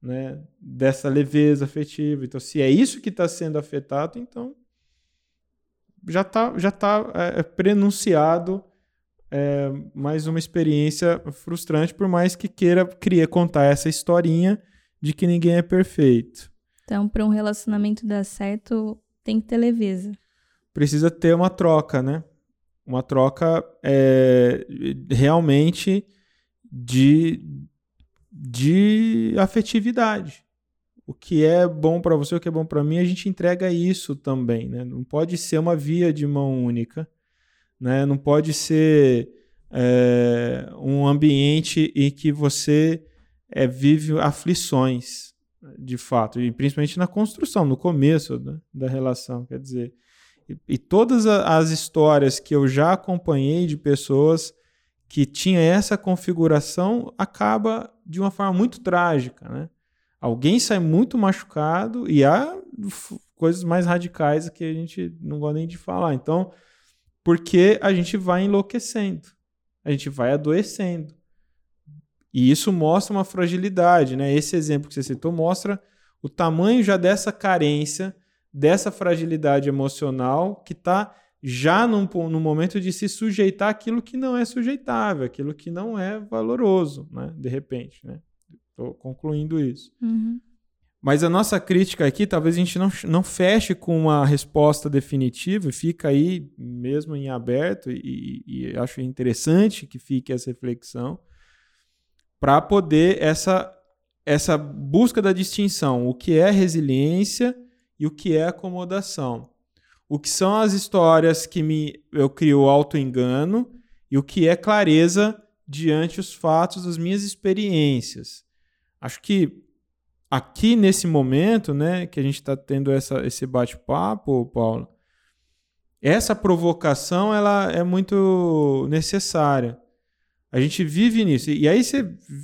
né, dessa leveza afetiva. Então, se é isso que está sendo afetado, então já está já tá, é, prenunciado é, mais uma experiência frustrante, por mais que queira queria contar essa historinha de que ninguém é perfeito.
Então, para um relacionamento dar certo, tem que ter leveza.
Precisa ter uma troca, né? Uma troca é, realmente de, de afetividade. O que é bom para você, o que é bom para mim, a gente entrega isso também. Né? Não pode ser uma via de mão única. Né? Não pode ser é, um ambiente em que você é, vive aflições, de fato, e principalmente na construção, no começo né, da relação. Quer dizer, e, todas as histórias que eu já acompanhei de pessoas que tinha essa configuração acaba de uma forma muito trágica, né? Alguém sai muito machucado e há coisas mais radicais que a gente não gosta nem de falar. Então, porque a gente vai enlouquecendo, a gente vai adoecendo. E isso mostra uma fragilidade, né? Esse exemplo que você citou mostra o tamanho já dessa carência dessa fragilidade emocional que está já no, no momento de se sujeitar aquilo que não é sujeitável, aquilo que não é valoroso, né? De repente, né? Estou concluindo isso.
Uhum.
Mas a nossa crítica aqui, talvez a gente não, não feche com uma resposta definitiva e fica aí mesmo em aberto e, e acho interessante que fique essa reflexão para poder essa, essa busca da distinção, o que é resiliência e o que é acomodação. O que são as histórias que me eu crio auto-engano e o que é clareza diante os fatos das minhas experiências. Acho que aqui nesse momento, né, que a gente está tendo essa, esse bate-papo, Paulo, essa provocação ela é muito necessária. A gente vive nisso. E aí você,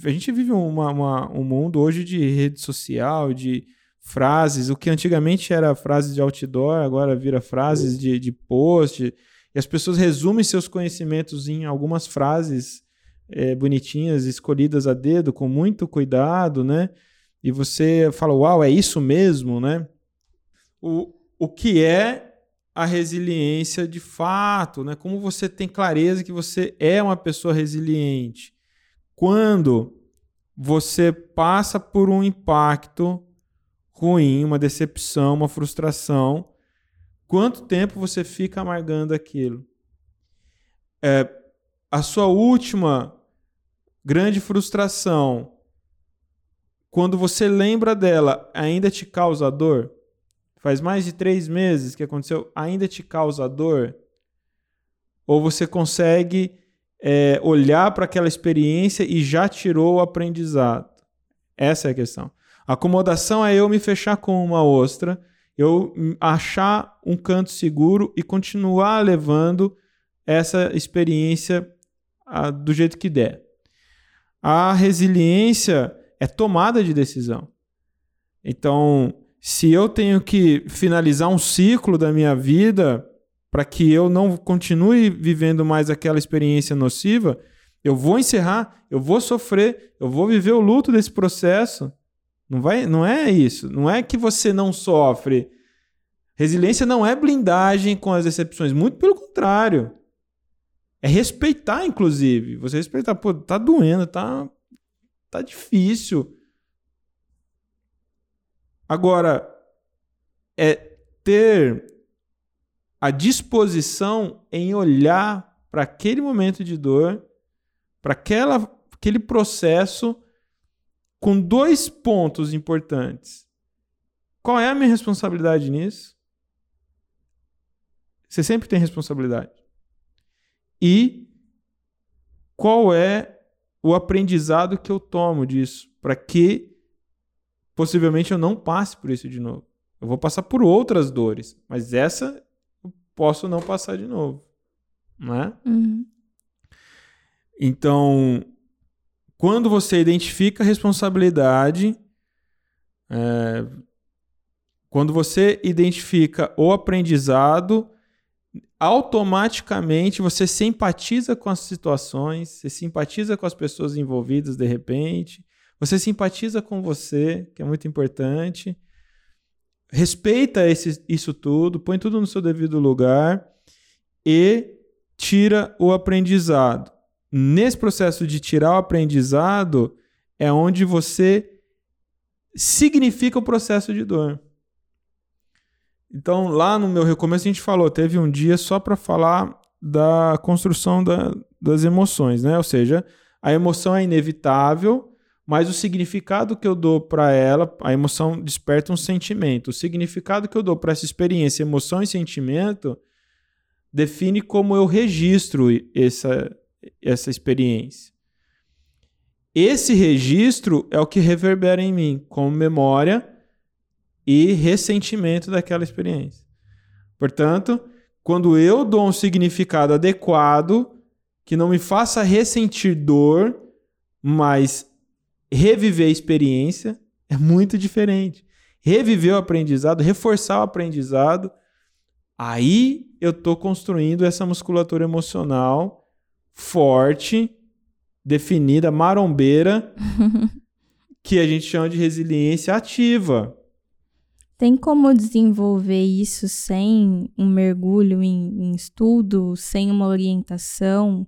a gente vive uma, uma, um mundo hoje de rede social, de frases, o que antigamente era frases de outdoor, agora vira frases de, de post. e as pessoas resumem seus conhecimentos em algumas frases é, bonitinhas, escolhidas a dedo, com muito cuidado, né? E você fala, uau, é isso mesmo, né? O, o que é a resiliência de fato, né? Como você tem clareza que você é uma pessoa resiliente? Quando você passa por um impacto ruim, uma decepção, uma frustração, quanto tempo você fica amargando aquilo? É, a sua última grande frustração, quando você lembra dela, ainda te causa dor? Faz mais de três meses que aconteceu, ainda te causa dor? Ou você consegue é, olhar para aquela experiência e já tirou o aprendizado. Essa é a questão. Acomodação é eu me fechar com uma ostra, eu achar um canto seguro e continuar levando essa experiência a, do jeito que der. A resiliência é tomada de decisão. Então, se eu tenho que finalizar um ciclo da minha vida, para que eu não continue vivendo mais aquela experiência nociva, eu vou encerrar, eu vou sofrer, eu vou viver o luto desse processo. Não vai, não é isso. Não é que você não sofre. Resiliência não é blindagem com as decepções, muito pelo contrário. É respeitar, inclusive. Você respeitar, pô, tá doendo, tá, tá difícil. Agora, é ter a disposição em olhar para aquele momento de dor, para aquele processo, com dois pontos importantes. Qual é a minha responsabilidade nisso? Você sempre tem responsabilidade. E qual é o aprendizado que eu tomo disso para que possivelmente eu não passe por isso de novo. Eu vou passar por outras dores, mas essa posso não passar de novo. Né?
Uhum.
Então, quando você identifica a responsabilidade, é, quando você identifica o aprendizado, automaticamente você simpatiza com as situações, você simpatiza com as pessoas envolvidas de repente, você simpatiza com você, que é muito importante respeita esse, isso tudo, põe tudo no seu devido lugar e tira o aprendizado. Nesse processo de tirar o aprendizado é onde você significa o processo de dor. Então, lá no meu recomeço, a gente falou, teve um dia só para falar da construção da, das emoções, né? Ou seja, a emoção é inevitável, mas o significado que eu dou para ela, a emoção desperta um sentimento. O significado que eu dou para essa experiência, emoção e sentimento, define como eu registro essa, essa experiência. Esse registro é o que reverbera em mim como memória e ressentimento daquela experiência. Portanto, quando eu dou um significado adequado que não me faça ressentir dor, mas reviver a experiência é muito diferente. Reviver o aprendizado, reforçar o aprendizado, aí eu estou construindo essa musculatura emocional forte, definida, marombeira, [laughs] que a gente chama de resiliência ativa.
Tem como desenvolver isso sem um mergulho em, em estudo, sem uma orientação,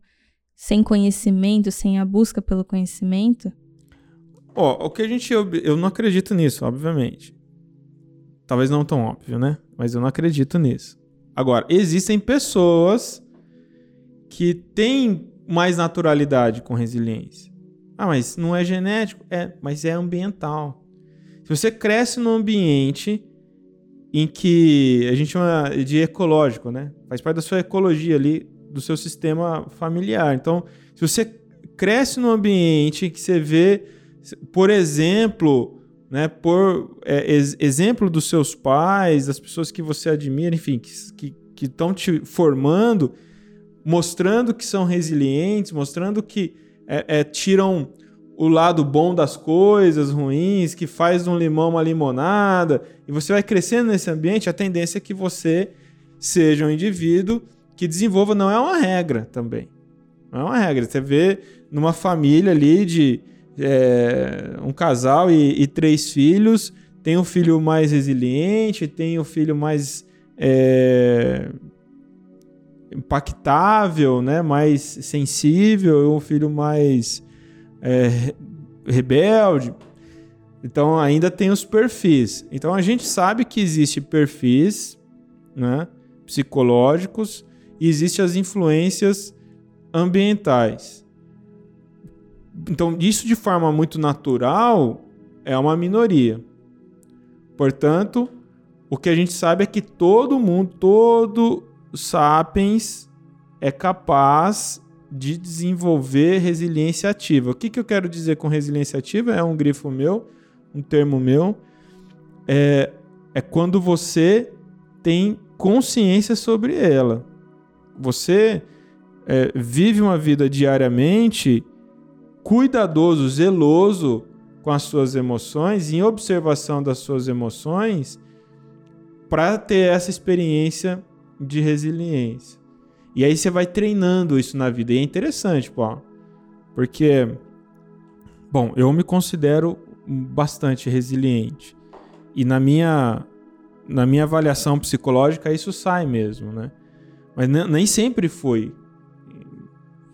sem conhecimento, sem a busca pelo conhecimento?
Ó, o que a gente. Eu não acredito nisso, obviamente. Talvez não tão óbvio, né? Mas eu não acredito nisso. Agora, existem pessoas que têm mais naturalidade com resiliência. Ah, mas não é genético? É, mas é ambiental. Se você cresce num ambiente em que a gente chama de ecológico, né? Faz parte da sua ecologia ali, do seu sistema familiar. Então, se você cresce num ambiente que você vê por exemplo, né, por é, ex exemplo dos seus pais, das pessoas que você admira, enfim, que estão te formando, mostrando que são resilientes, mostrando que é, é, tiram o lado bom das coisas ruins, que faz um limão uma limonada, e você vai crescendo nesse ambiente, a tendência é que você seja um indivíduo que desenvolva, não é uma regra também. Não é uma regra. Você vê numa família ali de é, um casal e, e, três filhos, tem um filho mais resiliente, tem o um filho mais é, impactável, né? mais sensível, um filho mais é, rebelde. Então ainda tem os perfis. Então a gente sabe que existe perfis né, psicológicos e existem as influências ambientais. Então, isso de forma muito natural é uma minoria. Portanto, o que a gente sabe é que todo mundo, todo sapiens é capaz de desenvolver resiliência ativa. O que, que eu quero dizer com resiliência ativa? É um grifo meu, um termo meu. É, é quando você tem consciência sobre ela. Você é, vive uma vida diariamente cuidadoso, zeloso com as suas emoções, em observação das suas emoções, para ter essa experiência de resiliência. E aí você vai treinando isso na vida. E é interessante, pô, porque, bom, eu me considero bastante resiliente. E na minha, na minha avaliação psicológica, isso sai mesmo, né? Mas nem sempre foi.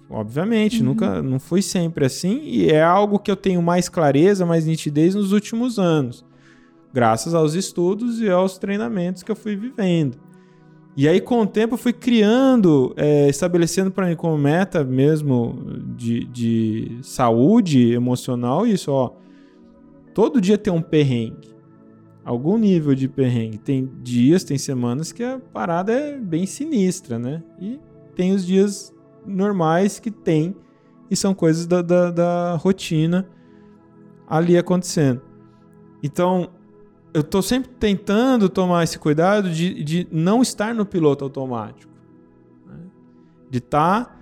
Obviamente, uhum. nunca não foi sempre assim e é algo que eu tenho mais clareza, mais nitidez nos últimos anos, graças aos estudos e aos treinamentos que eu fui vivendo. E aí, com o tempo, eu fui criando, é, estabelecendo para mim como meta mesmo de, de saúde emocional isso, ó. Todo dia tem um perrengue. Algum nível de perrengue. Tem dias, tem semanas que a parada é bem sinistra, né? E tem os dias normais que tem e são coisas da, da, da rotina ali acontecendo. Então, eu estou sempre tentando tomar esse cuidado de, de não estar no piloto automático, né? de estar tá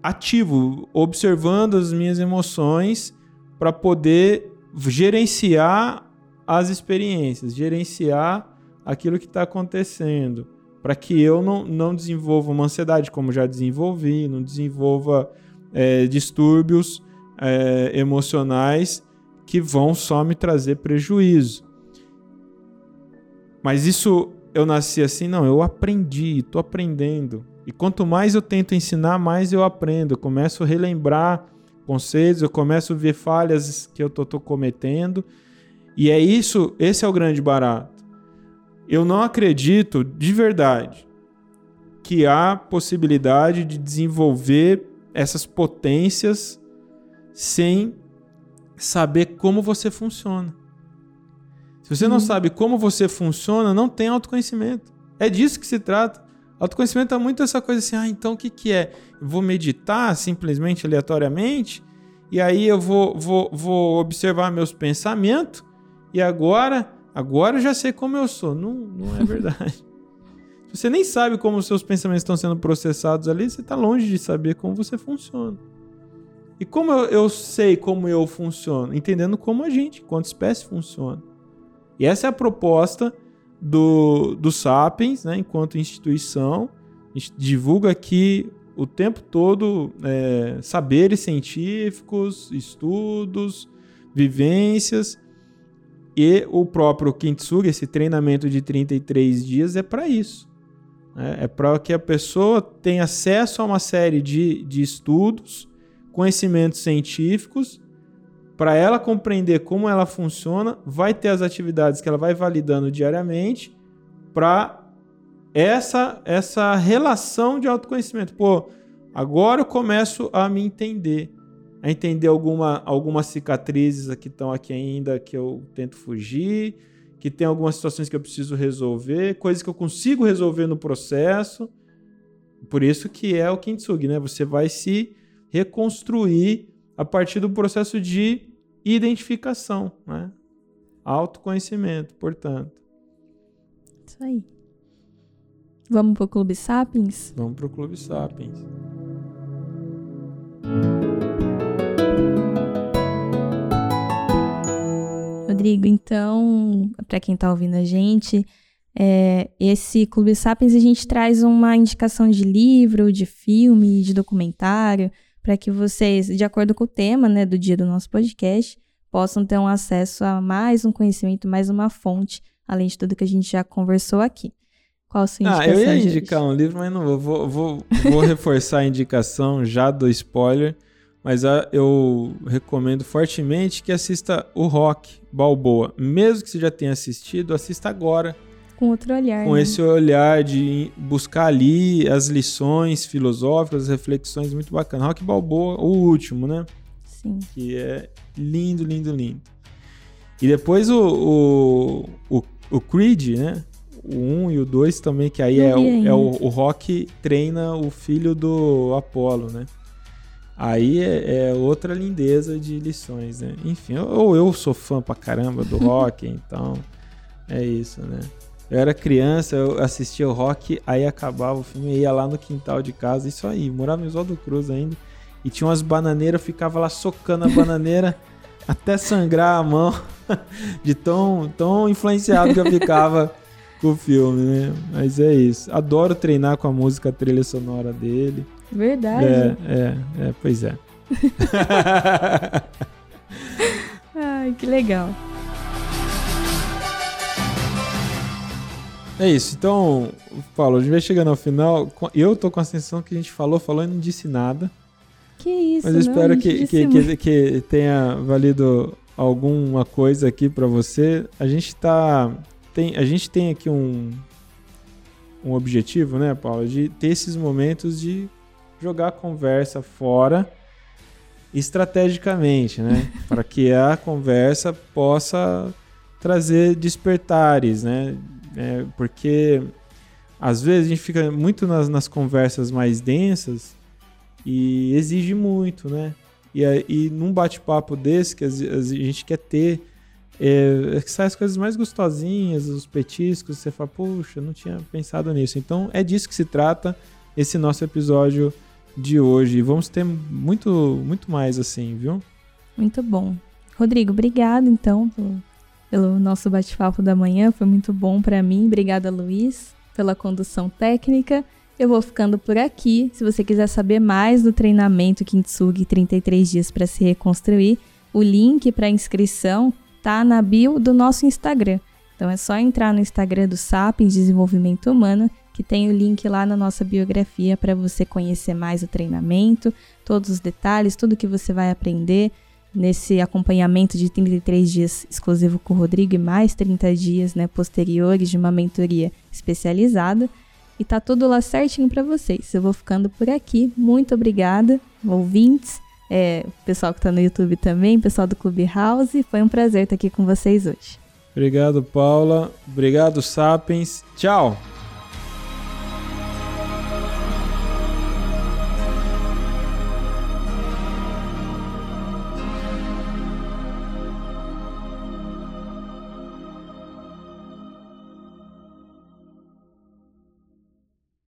ativo, observando as minhas emoções para poder gerenciar as experiências, gerenciar aquilo que está acontecendo para que eu não, não desenvolva uma ansiedade como já desenvolvi, não desenvolva é, distúrbios é, emocionais que vão só me trazer prejuízo. Mas isso eu nasci assim? Não, eu aprendi, estou aprendendo. E quanto mais eu tento ensinar, mais eu aprendo. Eu começo a relembrar conceitos, eu começo a ver falhas que eu estou cometendo. E é isso, esse é o grande barato eu não acredito de verdade que há possibilidade de desenvolver essas potências sem saber como você funciona. Se você não uhum. sabe como você funciona, não tem autoconhecimento. É disso que se trata. Autoconhecimento é muito essa coisa assim, ah, então o que, que é? Eu vou meditar simplesmente aleatoriamente, e aí eu vou, vou, vou observar meus pensamentos, e agora Agora eu já sei como eu sou. Não, não é verdade. [laughs] Se você nem sabe como os seus pensamentos estão sendo processados ali, você está longe de saber como você funciona. E como eu, eu, sei como eu funciono? Entendendo como a gente, quanto espécie funciona. E essa é a proposta do, do Sapiens, né, enquanto instituição. A gente divulga aqui o tempo todo é, saberes científicos, estudos, vivências e o próprio Kintsugi, esse treinamento de 33 dias, é para isso. Né? É para que a pessoa tenha acesso a uma série de, de estudos, conhecimentos científicos, para ela compreender como ela funciona, vai ter as atividades que ela vai validando diariamente para essa essa relação de autoconhecimento. Pô, agora eu começo a me entender a entender alguma, algumas cicatrizes que estão aqui ainda que eu tento fugir, que tem algumas situações que eu preciso resolver, coisas que eu consigo resolver no processo. Por isso que é o kintsugi, né? Você vai se reconstruir a partir do processo de identificação, né? Autoconhecimento, portanto.
Isso aí. Vamos pro Clube Sapiens?
Vamos pro Clube Sapiens.
Rodrigo, então, para quem está ouvindo a gente, É, esse Clube Sapiens a gente traz uma indicação de livro, de filme, de documentário, para que vocês, de acordo com o tema né, do dia do nosso podcast, possam ter um acesso a mais um conhecimento, mais uma fonte, além de tudo que a gente já conversou aqui. Qual a sua indicação?
Ah, eu ia indicar um livro, mas não vou. Vou, vou, vou [laughs] reforçar a indicação já do spoiler. Mas ah, eu recomendo fortemente que assista o Rock Balboa. Mesmo que você já tenha assistido, assista agora.
Com outro olhar.
Com
né?
esse olhar de buscar ali as lições filosóficas, as reflexões muito bacanas. Rock Balboa, o último, né?
Sim.
Que é lindo, lindo, lindo. E depois o, o, o, o Creed, né? O 1 e o 2 também, que aí é, o, é o, o Rock treina o filho do Apollo, né? Aí é, é, outra lindeza de lições, né? Enfim, ou eu, eu sou fã pra caramba do [laughs] rock, então é isso, né? Eu era criança, eu assistia o rock, aí acabava o filme, ia lá no quintal de casa, isso aí, morava em Oswaldo Cruz ainda, e tinha umas bananeiras, eu ficava lá socando a bananeira [laughs] até sangrar a mão, [laughs] de tão, tão influenciado que eu ficava [laughs] com o filme, né? Mas é isso. Adoro treinar com a música a trilha sonora dele.
Verdade.
É, é, é pois é.
Ai, que legal.
É isso. Então, Paulo, a gente vai chegando ao final. Eu tô com a sensação que a gente falou, falou e não disse nada.
Que isso,
Mas eu espero que, que, que, que tenha valido alguma coisa aqui para você. A gente tá. Tem, a gente tem aqui um, um objetivo, né, Paulo? De ter esses momentos de jogar a conversa fora estrategicamente, né? [laughs] para que a conversa possa trazer despertares, né? É, porque às vezes a gente fica muito nas, nas conversas mais densas e exige muito, né? E, e num bate-papo desse que a, a, gente quer ter, é, é, que sai as coisas mais gostosinhas, os petiscos, você fala, puxa, não tinha pensado nisso. Então é disso que se trata esse nosso episódio de hoje. Vamos ter muito, muito mais assim, viu?
Muito bom. Rodrigo, obrigado então pelo, pelo nosso bate-papo da manhã. Foi muito bom para mim. Obrigada, Luiz, pela condução técnica. Eu vou ficando por aqui. Se você quiser saber mais do treinamento Kintsugi 33 dias para se reconstruir, o link para inscrição tá na bio do nosso Instagram. Então é só entrar no Instagram do Sapiens Desenvolvimento Humano que tem o link lá na nossa biografia para você conhecer mais o treinamento, todos os detalhes, tudo que você vai aprender nesse acompanhamento de 33 dias exclusivo com o Rodrigo e mais 30 dias né, posteriores de uma mentoria especializada. E tá tudo lá certinho para vocês. Eu vou ficando por aqui. Muito obrigada, ouvintes, é, pessoal que está no YouTube também, pessoal do Clubhouse. Foi um prazer estar aqui com vocês hoje.
Obrigado, Paula. Obrigado, Sapiens. Tchau!